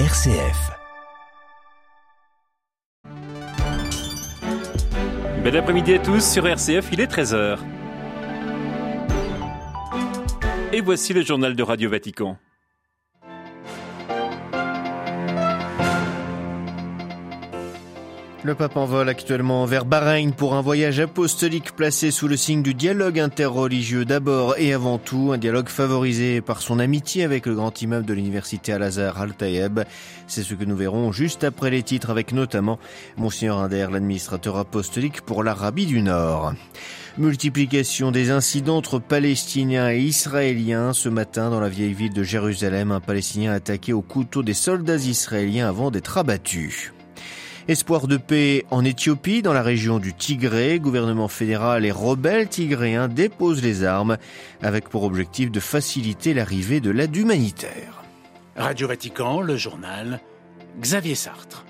RCF. Bel après-midi à tous sur RCF, il est 13h. Et voici le journal de Radio Vatican. Le pape envole actuellement vers Bahreïn pour un voyage apostolique placé sous le signe du dialogue interreligieux d'abord et avant tout, un dialogue favorisé par son amitié avec le grand imam de l'université Al-Azhar Al-Tayeb. C'est ce que nous verrons juste après les titres avec notamment Monseigneur Inder, l'administrateur apostolique pour l'Arabie du Nord. Multiplication des incidents entre Palestiniens et Israéliens. Ce matin, dans la vieille ville de Jérusalem, un Palestinien attaqué au couteau des soldats israéliens avant d'être abattu. Espoir de paix en Éthiopie, dans la région du Tigré. Gouvernement fédéral et rebelles tigréens déposent les armes avec pour objectif de faciliter l'arrivée de l'aide humanitaire. Radio Vatican, le journal, Xavier Sartre.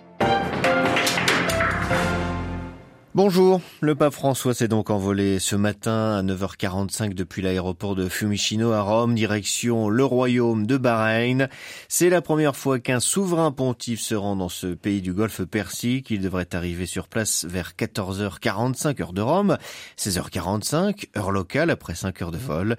Bonjour, le pape François s'est donc envolé ce matin à 9h45 depuis l'aéroport de Fiumicino à Rome, direction le royaume de Bahreïn. C'est la première fois qu'un souverain pontife se rend dans ce pays du Golfe Persique. Il devrait arriver sur place vers 14h45 heure de Rome, 16h45 heure locale après 5 heures de vol.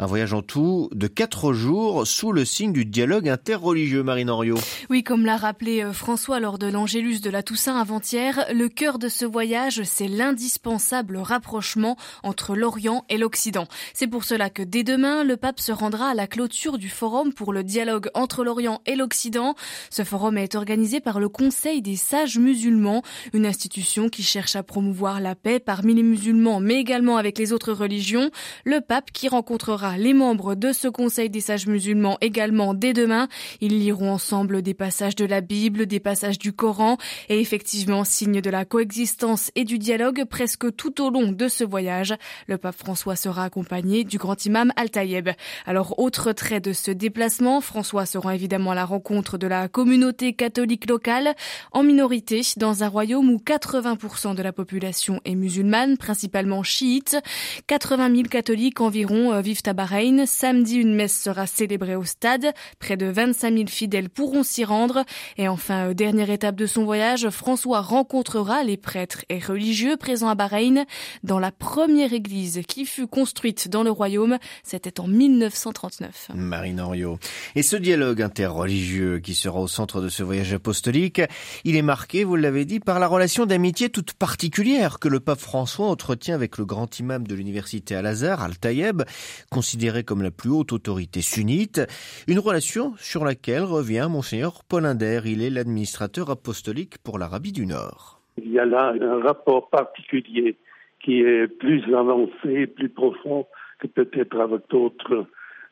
Un voyage en tout de 4 jours sous le signe du dialogue interreligieux, Marine Henriot. Oui, comme l'a rappelé euh, François lors de l'Angélus de la Toussaint avant-hier, le cœur de ce voyage c'est l'indispensable rapprochement entre l'Orient et l'Occident. C'est pour cela que dès demain, le pape se rendra à la clôture du forum pour le dialogue entre l'Orient et l'Occident. Ce forum est organisé par le Conseil des sages musulmans, une institution qui cherche à promouvoir la paix parmi les musulmans, mais également avec les autres religions. Le pape qui rencontrera les membres de ce Conseil des sages musulmans également dès demain. Ils liront ensemble des passages de la Bible, des passages du Coran et effectivement signe de la coexistence et du dialogue presque tout au long de ce voyage. Le pape François sera accompagné du grand imam Al-Tayeb. Alors, autre trait de ce déplacement, François se rend évidemment à la rencontre de la communauté catholique locale, en minorité dans un royaume où 80% de la population est musulmane, principalement chiite. 80 000 catholiques environ euh, vivent à Bahreïn. Samedi, une messe sera célébrée au stade. Près de 25 000 fidèles pourront s'y rendre. Et enfin, euh, dernière étape de son voyage, François rencontrera les prêtres et religieux présents à Bahreïn dans la première église qui fut construite dans le royaume. C'était en 1939. Marine. Et ce dialogue interreligieux qui sera au centre de ce voyage apostolique, il est marqué, vous l'avez dit, par la relation d'amitié toute particulière que le pape François entretient avec le grand imam de l'université Al-Azhar, Al-Tayeb, considéré comme la plus haute autorité sunnite. Une relation sur laquelle revient Monseigneur Paul Inder. Il est l'administrateur apostolique pour l'Arabie du Nord. Il y a là un rapport particulier qui est plus avancé, plus profond que peut-être avec d'autres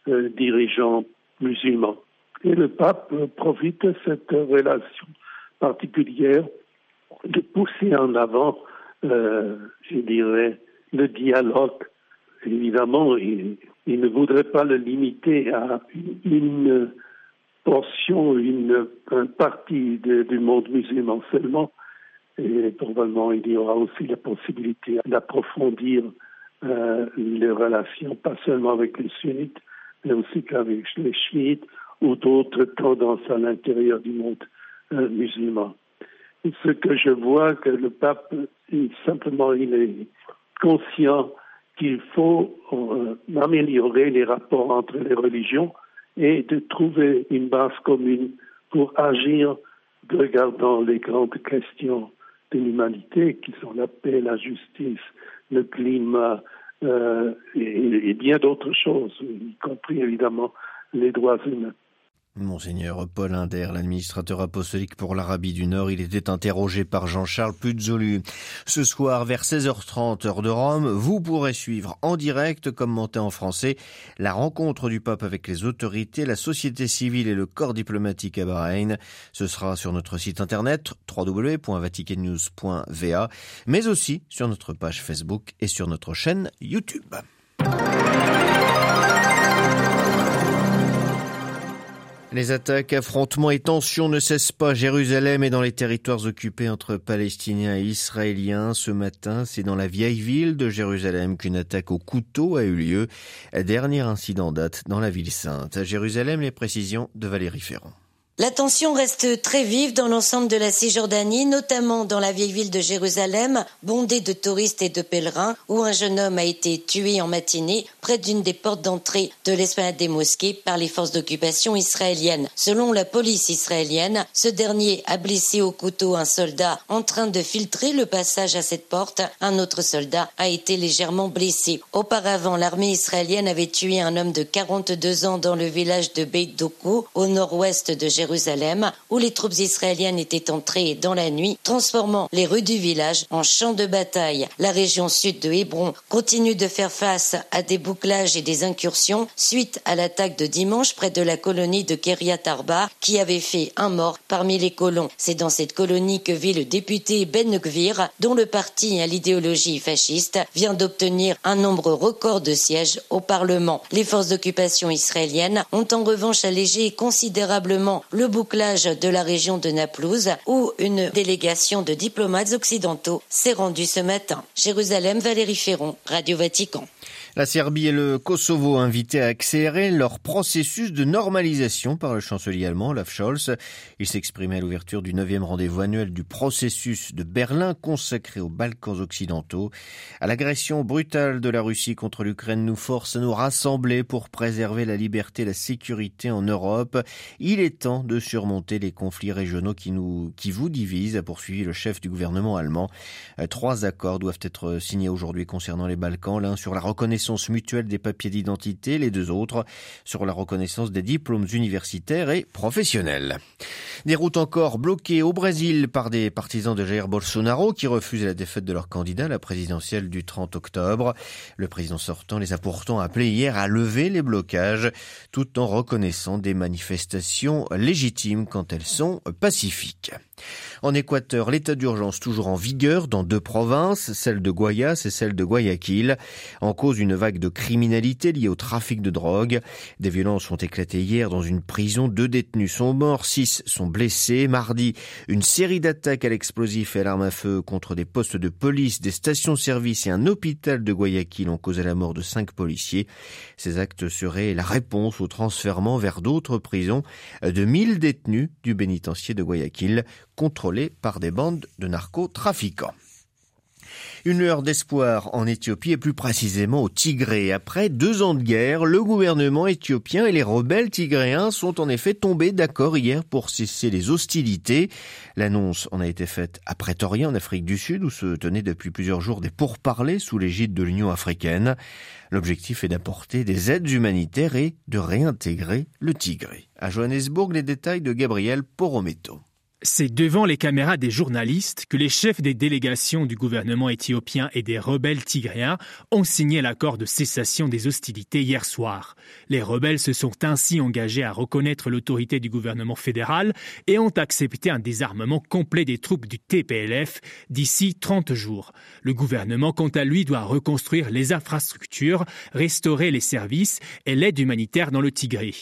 euh, dirigeants musulmans. Et le pape profite de cette relation particulière de pousser en avant, euh, je dirais, le dialogue. Évidemment, il, ne voudrait pas le limiter à une, portion, une, partie du monde musulman seulement, et probablement, il y aura aussi la possibilité d'approfondir euh, les relations, pas seulement avec les sunnites, mais aussi qu'avec les chiites ou d'autres tendances à l'intérieur du monde euh, musulman. Ce que je vois, que le pape, simplement, il est conscient qu'il faut euh, améliorer les rapports entre les religions et de trouver une base commune pour agir regardant les grandes questions de l'humanité, qui sont la paix, la justice, le climat euh, et, bien d'autres choses, y compris évidemment les droits humains. Monseigneur Paul Inder, l'administrateur apostolique pour l'Arabie du Nord, il était interrogé par Jean-Charles Puzolu. Ce soir, vers 16h30 heure de Rome, vous pourrez suivre en direct, commenté en français, la rencontre du pape avec les autorités, la société civile et le corps diplomatique à Bahreïn. Ce sera sur notre site internet www.vaticannews.va, mais aussi sur notre page Facebook et sur notre chaîne YouTube. Les attaques, affrontements et tensions ne cessent pas Jérusalem et dans les territoires occupés entre Palestiniens et Israéliens. Ce matin, c'est dans la vieille ville de Jérusalem qu'une attaque au couteau a eu lieu. Dernier incident date dans la ville sainte. À Jérusalem, les précisions de Valérie Ferrand. La tension reste très vive dans l'ensemble de la Cisjordanie, notamment dans la vieille ville de Jérusalem, bondée de touristes et de pèlerins, où un jeune homme a été tué en matinée près d'une des portes d'entrée de l'esplanade des mosquées par les forces d'occupation israéliennes. Selon la police israélienne, ce dernier a blessé au couteau un soldat en train de filtrer le passage à cette porte. Un autre soldat a été légèrement blessé. Auparavant, l'armée israélienne avait tué un homme de 42 ans dans le village de Beit Doku, au nord-ouest de Jérusalem Jérusalem, où les troupes israéliennes étaient entrées dans la nuit, transformant les rues du village en champs de bataille. La région sud de Hébron continue de faire face à des bouclages et des incursions suite à l'attaque de dimanche près de la colonie de Kiryat Arba, qui avait fait un mort parmi les colons. C'est dans cette colonie que vit le député Ben Gvir, dont le parti à l'idéologie fasciste vient d'obtenir un nombre record de sièges au Parlement. Les forces d'occupation israéliennes ont en revanche allégé considérablement le bouclage de la région de Naplouse, où une délégation de diplomates occidentaux s'est rendue ce matin. Jérusalem, Valérie Ferron, Radio Vatican. La Serbie et le Kosovo invités à accélérer leur processus de normalisation par le chancelier allemand Olaf Scholz. Il s'exprimait à l'ouverture du neuvième rendez-vous annuel du processus de Berlin consacré aux Balkans occidentaux. À l'agression brutale de la Russie contre l'Ukraine nous force à nous rassembler pour préserver la liberté et la sécurité en Europe. Il est temps de surmonter les conflits régionaux qui nous, qui vous divisent, a poursuivi le chef du gouvernement allemand. Euh, trois accords doivent être signés aujourd'hui concernant les Balkans. L'un sur la reconnaissance mutuelle des papiers d'identité, les deux autres sur la reconnaissance des diplômes universitaires et professionnels. Des routes encore bloquées au Brésil par des partisans de Jair Bolsonaro qui refusent la défaite de leur candidat à la présidentielle du 30 octobre. Le président sortant les a pourtant appelés hier à lever les blocages tout en reconnaissant des manifestations légitimes quand elles sont pacifiques. En Équateur, l'état d'urgence toujours en vigueur dans deux provinces, celle de Guayas et celle de Guayaquil, en cause d'une vague de criminalité liée au trafic de drogue. Des violences ont éclaté hier dans une prison. Deux détenus sont morts, six sont blessés. Mardi, une série d'attaques à l'explosif et à l'arme à feu contre des postes de police, des stations-service et un hôpital de Guayaquil ont causé la mort de cinq policiers. Ces actes seraient la réponse au transfèrement vers d'autres prisons de 1000 détenus du bénitencier de Guayaquil contrôlés par des bandes de narcotrafiquants. Une heure d'espoir en Éthiopie et plus précisément au Tigré. Après deux ans de guerre, le gouvernement éthiopien et les rebelles tigréens sont en effet tombés d'accord hier pour cesser les hostilités. L'annonce en a été faite à Pretoria en Afrique du Sud où se tenaient depuis plusieurs jours des pourparlers sous l'égide de l'Union africaine. L'objectif est d'apporter des aides humanitaires et de réintégrer le Tigré. À Johannesburg, les détails de Gabriel Porometo. C'est devant les caméras des journalistes que les chefs des délégations du gouvernement éthiopien et des rebelles tigréens ont signé l'accord de cessation des hostilités hier soir. Les rebelles se sont ainsi engagés à reconnaître l'autorité du gouvernement fédéral et ont accepté un désarmement complet des troupes du TPLF d'ici 30 jours. Le gouvernement, quant à lui, doit reconstruire les infrastructures, restaurer les services et l'aide humanitaire dans le Tigré.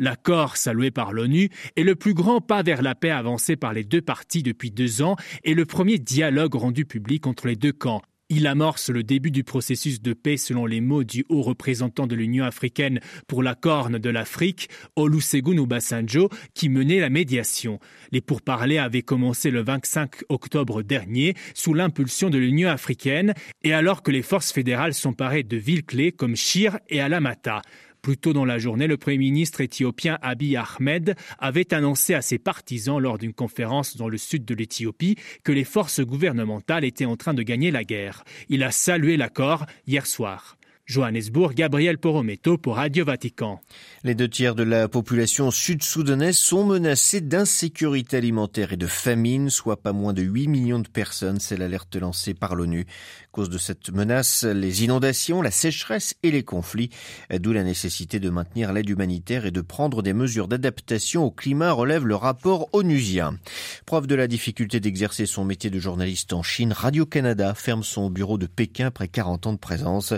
L'accord salué par l'ONU est le plus grand pas vers la paix avancé par les deux parties depuis deux ans et le premier dialogue rendu public entre les deux camps. Il amorce le début du processus de paix selon les mots du haut représentant de l'Union africaine pour la Corne de l'Afrique, Olusegun Obasanjo, qui menait la médiation. Les pourparlers avaient commencé le 25 octobre dernier sous l'impulsion de l'Union africaine et alors que les forces fédérales parées de villes clés comme Shir et Alamata. Plus tôt dans la journée, le Premier ministre éthiopien Abiy Ahmed avait annoncé à ses partisans lors d'une conférence dans le sud de l'Éthiopie que les forces gouvernementales étaient en train de gagner la guerre. Il a salué l'accord hier soir. Johannesburg, Gabriel Porometo pour Radio Vatican. Les deux tiers de la population sud-soudanaise sont menacés d'insécurité alimentaire et de famine, soit pas moins de 8 millions de personnes. C'est l'alerte lancée par l'ONU. Cause de cette menace, les inondations, la sécheresse et les conflits, d'où la nécessité de maintenir l'aide humanitaire et de prendre des mesures d'adaptation au climat, relève le rapport onusien. Preuve de la difficulté d'exercer son métier de journaliste en Chine, Radio-Canada ferme son bureau de Pékin après 40 ans de présence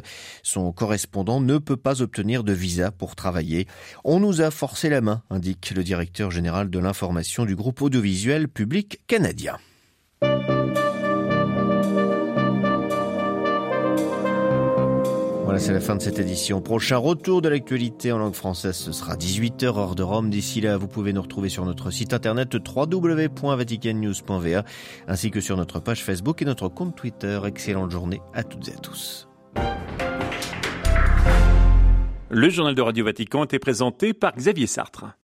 correspondant, ne peut pas obtenir de visa pour travailler. On nous a forcé la main, indique le directeur général de l'information du groupe audiovisuel public canadien. Voilà, c'est la fin de cette édition. Prochain retour de l'actualité en langue française, ce sera 18h hors de Rome. D'ici là, vous pouvez nous retrouver sur notre site internet www.vaticannews.va ainsi que sur notre page Facebook et notre compte Twitter. Excellente journée à toutes et à tous. Le journal de Radio Vatican était présenté par Xavier Sartre.